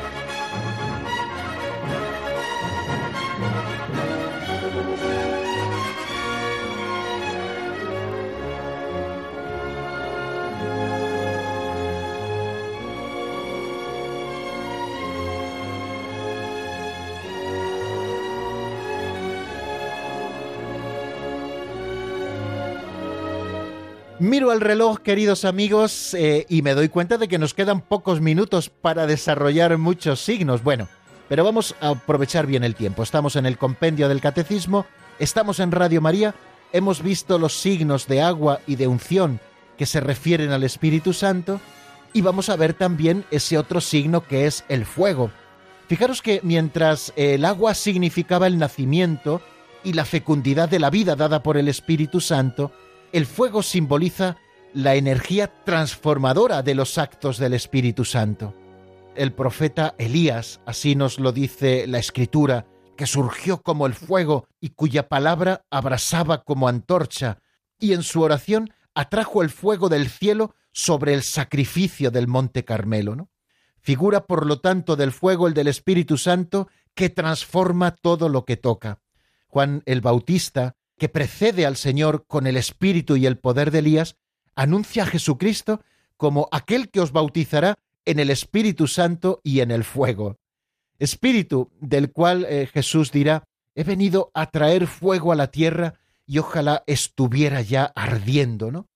Miro el reloj, queridos amigos, eh, y me doy cuenta de que nos quedan pocos minutos para desarrollar muchos signos. Bueno, pero vamos a aprovechar bien el tiempo. Estamos en el compendio del catecismo, estamos en Radio María, hemos visto los signos de agua y de unción que se refieren al Espíritu Santo, y vamos a ver también ese otro signo que es el fuego. Fijaros que mientras el agua significaba el nacimiento y la fecundidad de la vida dada por el Espíritu Santo, el fuego simboliza la energía transformadora de los actos del Espíritu Santo. El profeta Elías, así nos lo dice la Escritura, que surgió como el fuego y cuya palabra abrasaba como antorcha, y en su oración atrajo el fuego del cielo sobre el sacrificio del monte Carmelo. ¿no? Figura, por lo tanto, del fuego el del Espíritu Santo que transforma todo lo que toca. Juan el Bautista, que precede al Señor con el espíritu y el poder de Elías, anuncia a Jesucristo como aquel que os bautizará en el Espíritu Santo y en el fuego. Espíritu del cual eh, Jesús dirá, he venido a traer fuego a la tierra y ojalá estuviera ya ardiendo, ¿no?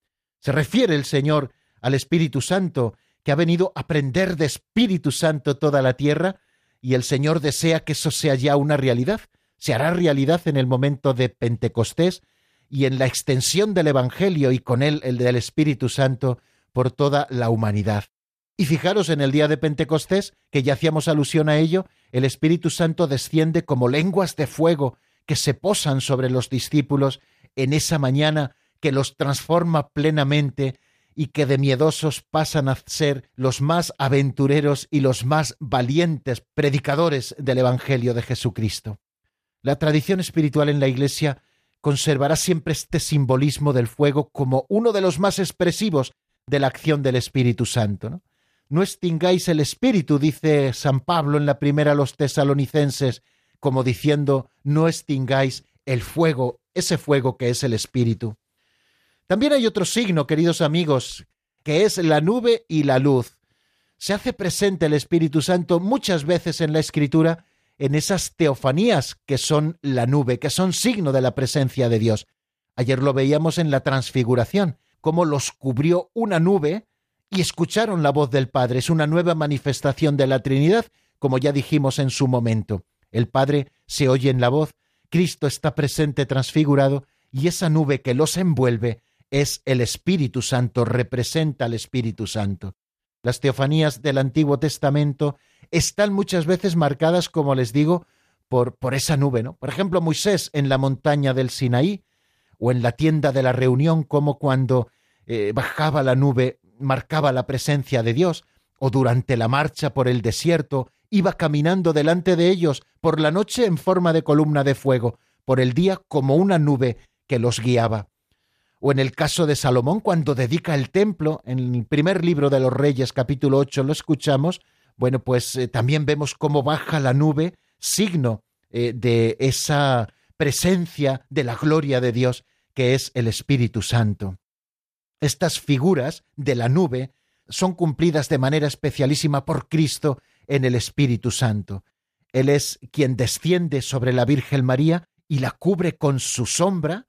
Se refiere el Señor al Espíritu Santo, que ha venido a prender de Espíritu Santo toda la tierra, y el Señor desea que eso sea ya una realidad. Se hará realidad en el momento de Pentecostés y en la extensión del Evangelio y con él el del Espíritu Santo por toda la humanidad. Y fijaros en el día de Pentecostés, que ya hacíamos alusión a ello, el Espíritu Santo desciende como lenguas de fuego que se posan sobre los discípulos en esa mañana que los transforma plenamente y que de miedosos pasan a ser los más aventureros y los más valientes predicadores del Evangelio de Jesucristo. La tradición espiritual en la Iglesia conservará siempre este simbolismo del fuego como uno de los más expresivos de la acción del Espíritu Santo. ¿no? extingáis el Espíritu, dice San Pablo en la primera a los tesalonicenses, como diciendo, no extingáis el fuego, ese fuego que es el Espíritu. También hay otro signo, queridos amigos, que es la nube y la luz. Se hace presente el Espíritu Santo muchas veces en la Escritura en esas teofanías que son la nube, que son signo de la presencia de Dios. Ayer lo veíamos en la transfiguración, cómo los cubrió una nube y escucharon la voz del Padre. Es una nueva manifestación de la Trinidad, como ya dijimos en su momento. El Padre se oye en la voz, Cristo está presente transfigurado, y esa nube que los envuelve es el Espíritu Santo, representa al Espíritu Santo. Las teofanías del Antiguo Testamento están muchas veces marcadas, como les digo, por, por esa nube, ¿no? Por ejemplo, Moisés en la montaña del Sinaí, o en la tienda de la reunión, como cuando eh, bajaba la nube, marcaba la presencia de Dios, o durante la marcha por el desierto, iba caminando delante de ellos por la noche en forma de columna de fuego, por el día como una nube que los guiaba. O en el caso de Salomón, cuando dedica el templo, en el primer libro de los Reyes, capítulo 8, lo escuchamos, bueno, pues eh, también vemos cómo baja la nube, signo eh, de esa presencia de la gloria de Dios, que es el Espíritu Santo. Estas figuras de la nube son cumplidas de manera especialísima por Cristo en el Espíritu Santo. Él es quien desciende sobre la Virgen María y la cubre con su sombra,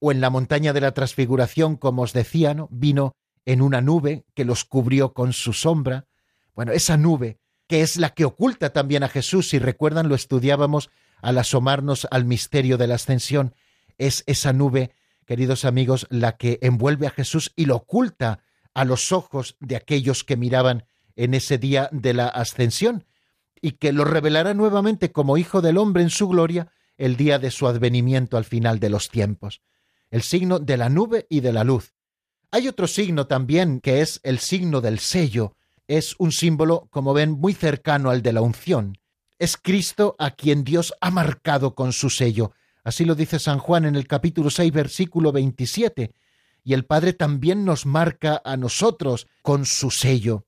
o en la montaña de la transfiguración, como os decía, vino en una nube que los cubrió con su sombra. Bueno, esa nube, que es la que oculta también a Jesús, si recuerdan, lo estudiábamos al asomarnos al misterio de la ascensión, es esa nube queridos amigos, la que envuelve a Jesús y lo oculta a los ojos de aquellos que miraban en ese día de la ascensión, y que lo revelará nuevamente como Hijo del Hombre en su gloria el día de su advenimiento al final de los tiempos, el signo de la nube y de la luz. Hay otro signo también que es el signo del sello, es un símbolo, como ven, muy cercano al de la unción. Es Cristo a quien Dios ha marcado con su sello, Así lo dice San Juan en el capítulo 6, versículo 27. Y el Padre también nos marca a nosotros con su sello.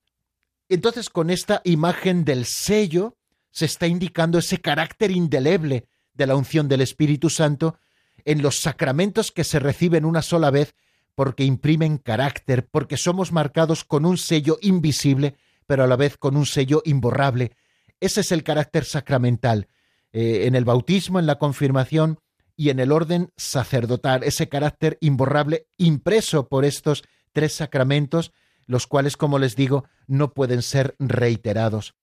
Entonces, con esta imagen del sello, se está indicando ese carácter indeleble de la unción del Espíritu Santo en los sacramentos que se reciben una sola vez porque imprimen carácter, porque somos marcados con un sello invisible, pero a la vez con un sello imborrable. Ese es el carácter sacramental. Eh, en el bautismo, en la confirmación, y en el orden sacerdotal, ese carácter imborrable impreso por estos tres sacramentos, los cuales, como les digo, no pueden ser reiterados.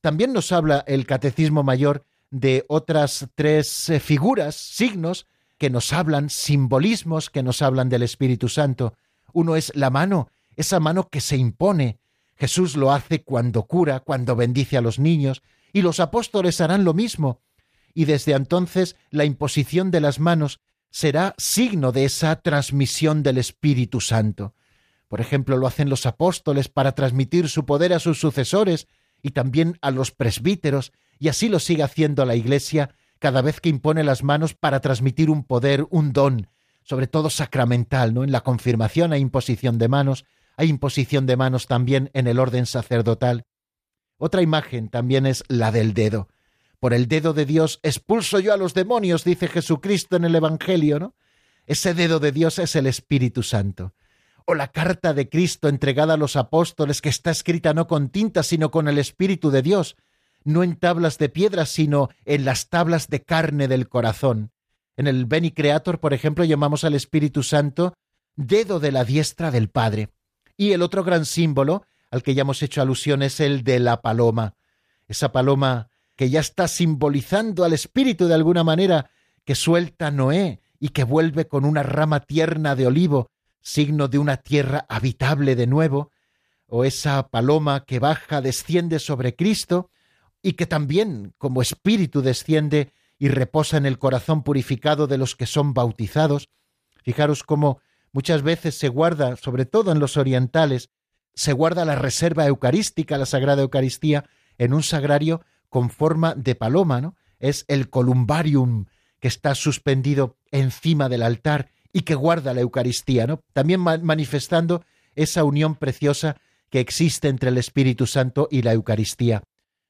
También nos habla el Catecismo Mayor de otras tres eh, figuras, signos, que nos hablan, simbolismos que nos hablan del Espíritu Santo. Uno es la mano, esa mano que se impone. Jesús lo hace cuando cura, cuando bendice a los niños, y los apóstoles harán lo mismo y desde entonces la imposición de las manos será signo de esa transmisión del Espíritu Santo. Por ejemplo, lo hacen los apóstoles para transmitir su poder a sus sucesores y también a los presbíteros, y así lo sigue haciendo la Iglesia cada vez que impone las manos para transmitir un poder, un don, sobre todo sacramental, ¿no? En la confirmación hay imposición de manos, hay imposición de manos también en el orden sacerdotal. Otra imagen también es la del dedo. Por el dedo de Dios expulso yo a los demonios, dice Jesucristo en el Evangelio, ¿no? Ese dedo de Dios es el Espíritu Santo. O la carta de Cristo entregada a los apóstoles que está escrita no con tinta, sino con el Espíritu de Dios, no en tablas de piedra, sino en las tablas de carne del corazón. En el Beni Creator, por ejemplo, llamamos al Espíritu Santo dedo de la diestra del Padre. Y el otro gran símbolo, al que ya hemos hecho alusión es el de la paloma. Esa paloma que ya está simbolizando al espíritu de alguna manera que suelta Noé y que vuelve con una rama tierna de olivo, signo de una tierra habitable de nuevo, o esa paloma que baja, desciende sobre Cristo, y que también como espíritu desciende y reposa en el corazón purificado de los que son bautizados. Fijaros cómo muchas veces se guarda, sobre todo en los orientales, se guarda la reserva eucarística, la Sagrada Eucaristía, en un sagrario con forma de paloma, ¿no? Es el columbarium que está suspendido encima del altar y que guarda la Eucaristía, ¿no? También manifestando esa unión preciosa que existe entre el Espíritu Santo y la Eucaristía.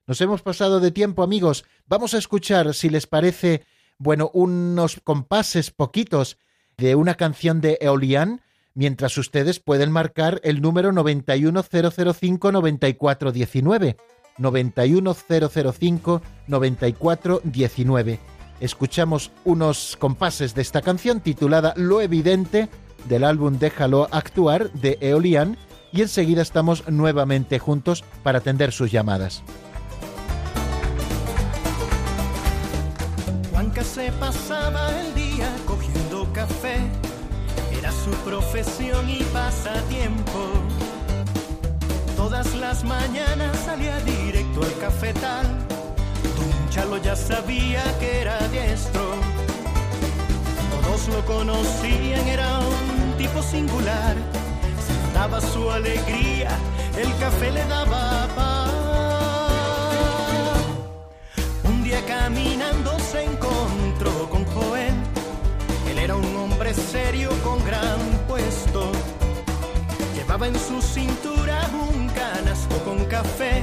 Nos hemos pasado de tiempo, amigos. Vamos a escuchar, si les parece, bueno, unos compases poquitos de una canción de Eolian, mientras ustedes pueden marcar el número 91005-9419. 91005-9419. Escuchamos unos compases de esta canción titulada Lo Evidente del álbum Déjalo Actuar de Eolian y enseguida estamos nuevamente juntos para atender sus llamadas. Juanca se pasaba el día cogiendo café, era su profesión y pasatiempo. Todas las mañanas salía directo al cafetal, Don Chalo ya sabía que era diestro. Todos lo conocían, era un tipo singular daba su alegría, el café le daba paz. Un día caminando se encontró era un hombre serio con gran puesto. Llevaba en su cintura un canasto con café,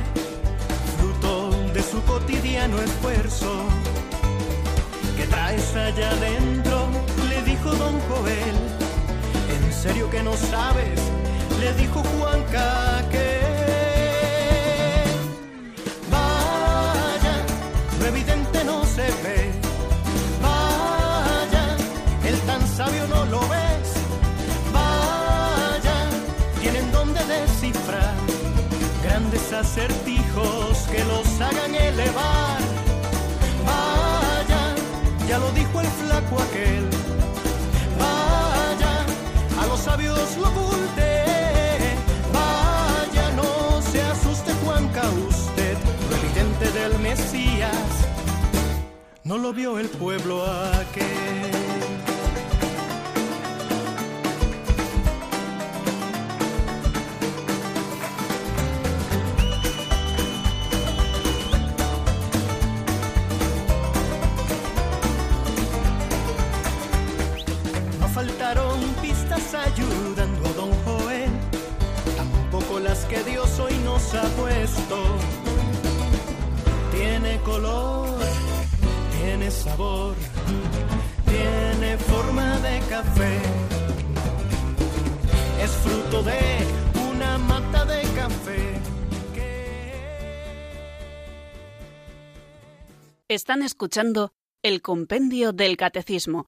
fruto de su cotidiano esfuerzo. ¿Qué traes allá adentro? Le dijo don Joel. ¿En serio que no sabes? le dijo Juanca que acertijos que los hagan elevar, vaya, ya lo dijo el flaco aquel, vaya, a los sabios lo oculte. Del Mesías, no lo vio el pueblo aquel. Faltaron pistas ayudando don Joel, tampoco las que Dios hoy nos ha puesto tiene color, tiene sabor, tiene forma de café. Es fruto de una mata de café. Están escuchando el Compendio del Catecismo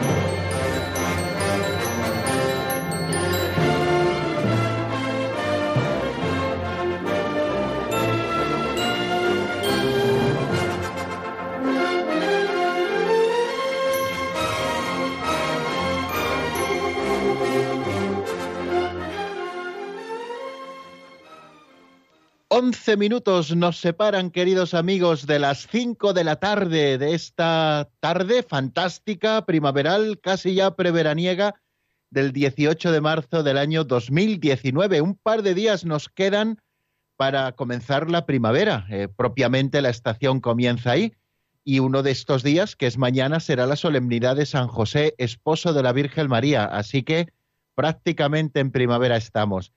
Once minutos nos separan, queridos amigos, de las cinco de la tarde de esta tarde fantástica, primaveral, casi ya preveraniega, del 18 de marzo del año 2019. Un par de días nos quedan para comenzar la primavera. Eh, propiamente la estación comienza ahí. Y uno de estos días, que es mañana, será la solemnidad de San José, esposo de la Virgen María. Así que prácticamente en primavera estamos.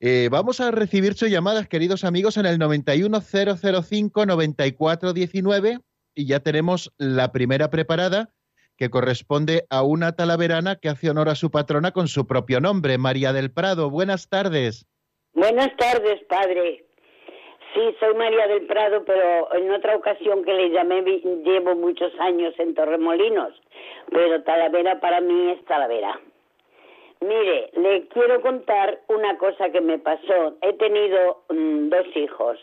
Eh, vamos a recibir sus llamadas, queridos amigos, en el 91005-9419 y ya tenemos la primera preparada que corresponde a una talaverana que hace honor a su patrona con su propio nombre, María del Prado. Buenas tardes. Buenas tardes, padre. Sí, soy María del Prado, pero en otra ocasión que le llamé llevo muchos años en Torremolinos, pero Talavera para mí es Talavera. Mire, le quiero contar una cosa que me pasó. He tenido mm, dos hijos.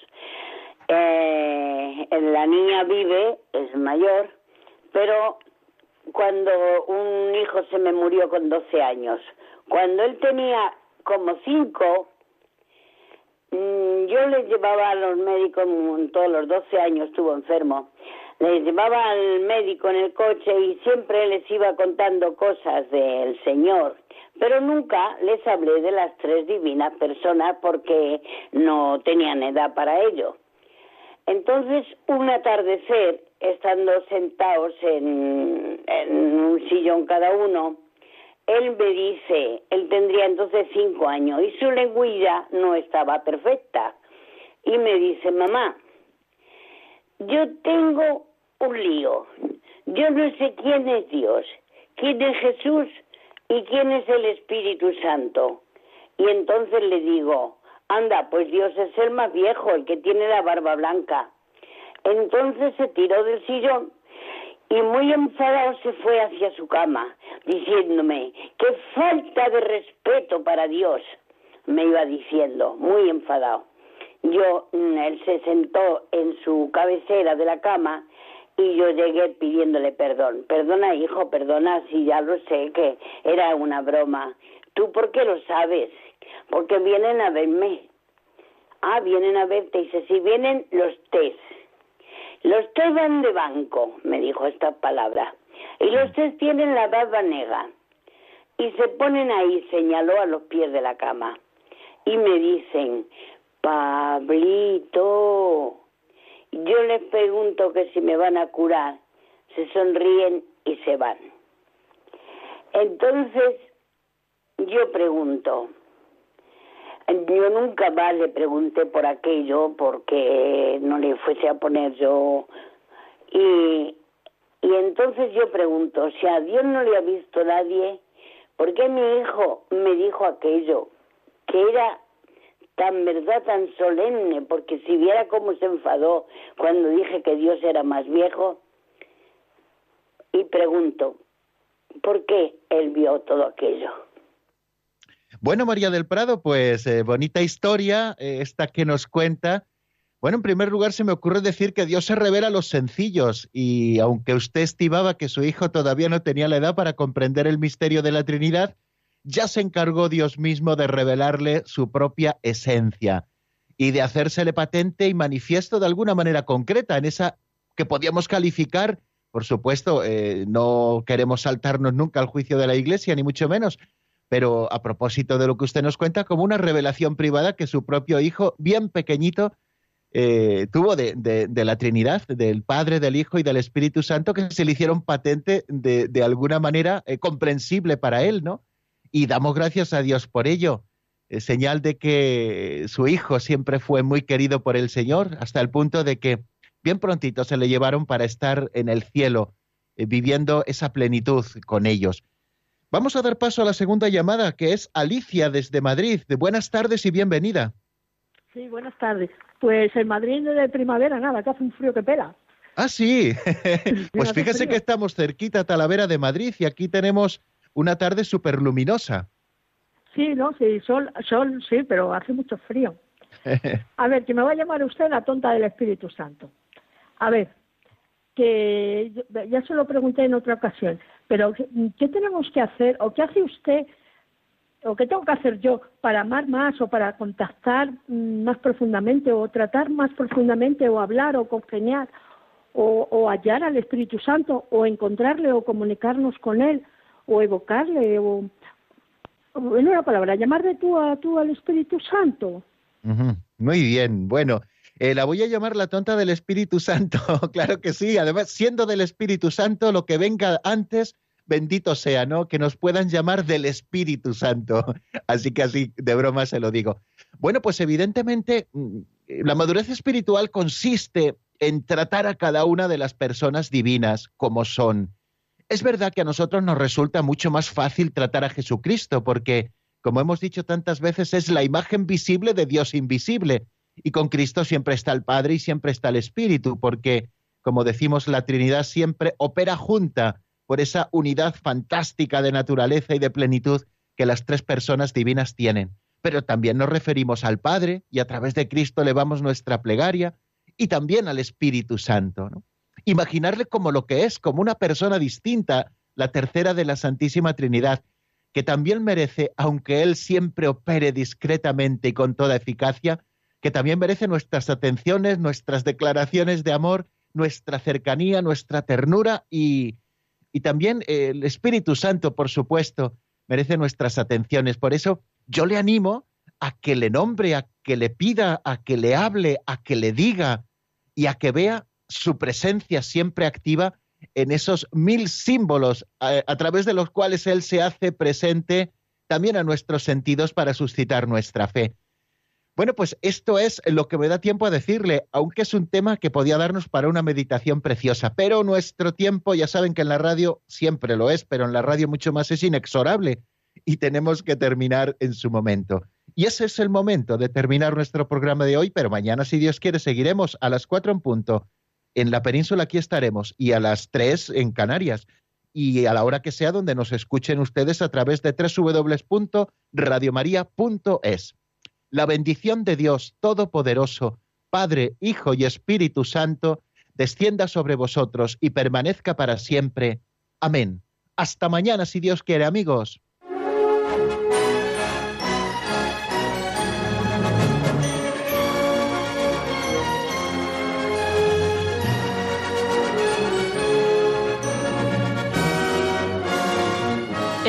Eh, la niña vive, es mayor, pero cuando un hijo se me murió con 12 años, cuando él tenía como 5, mm, yo le llevaba a los médicos, todos los 12 años estuvo enfermo, les llevaba al médico en el coche y siempre les iba contando cosas del Señor pero nunca les hablé de las tres divinas personas porque no tenían edad para ello. Entonces, un atardecer, estando sentados en, un sillón cada uno, él me dice, él tendría entonces cinco años y su lengüilla no estaba perfecta. Y me dice, mamá, yo tengo un lío. Yo no sé quién es Dios, quién es Jesús ¿y quién es el Espíritu Santo? Y entonces le digo, anda, pues Dios es el más viejo, el que tiene la barba blanca. Entonces se tiró del sillón y muy enfadado se fue hacia su cama, diciéndome, qué falta de respeto para Dios, me iba diciendo, muy enfadado. Yo, mm, él se sentó en su cabecera de la cama y yo llegué pidiéndole perdón. Perdona, hijo, perdona, si ya lo sé que era una broma. ¿Tú por qué lo sabes? Porque vienen a verme. Ah, vienen a verte. Dice, si vienen los test. Los test van de banco, me dijo esta palabra. Y los test tienen la barba negra. Y se ponen ahí, señaló a los pies de la cama. Y me dicen, Pablito, yo les pregunto que si me van a curar, se sonríen y se van. Entonces, yo pregunto, yo nunca más le pregunté por aquello porque no le fuese a poner yo. Y, y entonces yo pregunto, si a Dios no le ha visto nadie, ¿por qué mi hijo me dijo aquello? Que era tan verdad, tan solemne, porque si viera cómo se enfadó cuando dije que Dios era más viejo, y pregunto, ¿por qué él vio todo aquello? Bueno, María del Prado, pues eh, bonita historia eh, esta que nos cuenta. Bueno, en primer lugar se me ocurre decir que Dios se revela a los sencillos y aunque usted estimaba que su hijo todavía no tenía la edad para comprender el misterio de la Trinidad, ya se encargó Dios mismo de revelarle su propia esencia y de hacérsele patente y manifiesto de alguna manera concreta en esa que podíamos calificar, por supuesto, eh, no queremos saltarnos nunca al juicio de la Iglesia, ni mucho menos, pero a propósito de lo que usted nos cuenta, como una revelación privada que su propio hijo, bien pequeñito, eh, tuvo de, la Trinidad, del Padre, del Hijo y del Espíritu Santo, que se le hicieron patente de, alguna manera eh, comprensible para él, ¿no? Y damos gracias a Dios por ello. señal de que su hijo siempre fue muy querido por el Señor, hasta el punto de que bien prontito se le llevaron para estar en el cielo, eh, viviendo esa plenitud con ellos. Vamos a dar paso a la segunda llamada, que es Alicia desde Madrid. De buenas tardes y bienvenida. Sí, buenas tardes. Pues en Madrid de primavera, nada, que hace un frío que pela. Ah, sí. pues fíjese que estamos cerquita, Talavera de Madrid, y aquí tenemos una tarde súper luminosa. Sí, no, sí, sol, sol, sí, pero hace mucho frío. A ver, que me va a llamar usted la tonta del Espíritu Santo. A ver, que ya se lo pregunté en otra ocasión, pero ¿qué tenemos que hacer o qué hace usted o qué tengo que hacer yo para amar más o para contactar más profundamente o tratar más profundamente o hablar o congeniar o, o hallar al Espíritu Santo o encontrarle o comunicarnos con él o evocarle, o, en una palabra, llamar de tú a tú al Espíritu Santo. Muy bien, bueno. Eh, la voy a llamar la tonta del Espíritu Santo, claro que sí. Además, siendo del Espíritu Santo, lo que venga antes, bendito sea, ¿no? Que nos puedan llamar del Espíritu Santo. Así que así, de broma se lo digo. Bueno, pues evidentemente mm, la madurez espiritual consiste en tratar a cada una de las personas divinas como son es verdad que a nosotros nos resulta mucho más fácil tratar a Jesucristo porque, como hemos dicho tantas veces, es la imagen visible de Dios invisible. Y con Cristo siempre está el Padre y siempre está el Espíritu, porque, como decimos, la Trinidad siempre opera junta por esa unidad fantástica de naturaleza y de plenitud que las tres personas divinas tienen. Pero también nos referimos al Padre y a través de Cristo elevamos nuestra plegaria y también al Espíritu Santo. Imaginarle como lo que es, como una persona distinta, la tercera de la Santísima Trinidad, que también merece, aunque Él siempre opere discretamente y con toda eficacia, que también merece nuestras atenciones, nuestras declaraciones de amor, nuestra cercanía, nuestra ternura y, también el Espíritu Santo, por supuesto, merece nuestras atenciones. Por eso yo le animo a que le nombre, a que le pida, a que le hable, a que le diga y a que vea su presencia siempre activa en esos mil símbolos a, través de los cuales Él se hace presente también a nuestros sentidos para suscitar nuestra fe. Bueno, pues esto es lo que me da tiempo a decirle, aunque es un tema que podía darnos para una meditación preciosa, pero nuestro tiempo, ya saben que en la radio siempre lo es, pero en la radio mucho más es inexorable y tenemos que terminar en su momento. Y ese es el momento de terminar nuestro programa de hoy, pero mañana, si Dios quiere, seguiremos a las cuatro en punto. En la península aquí estaremos y a las tres en Canarias y a la hora que sea donde nos escuchen ustedes a través de www.radiomaria.es. La bendición de Dios Todopoderoso, Padre, Hijo y Espíritu Santo, descienda sobre vosotros y permanezca para siempre. Amén. Hasta mañana, si Dios quiere, amigos.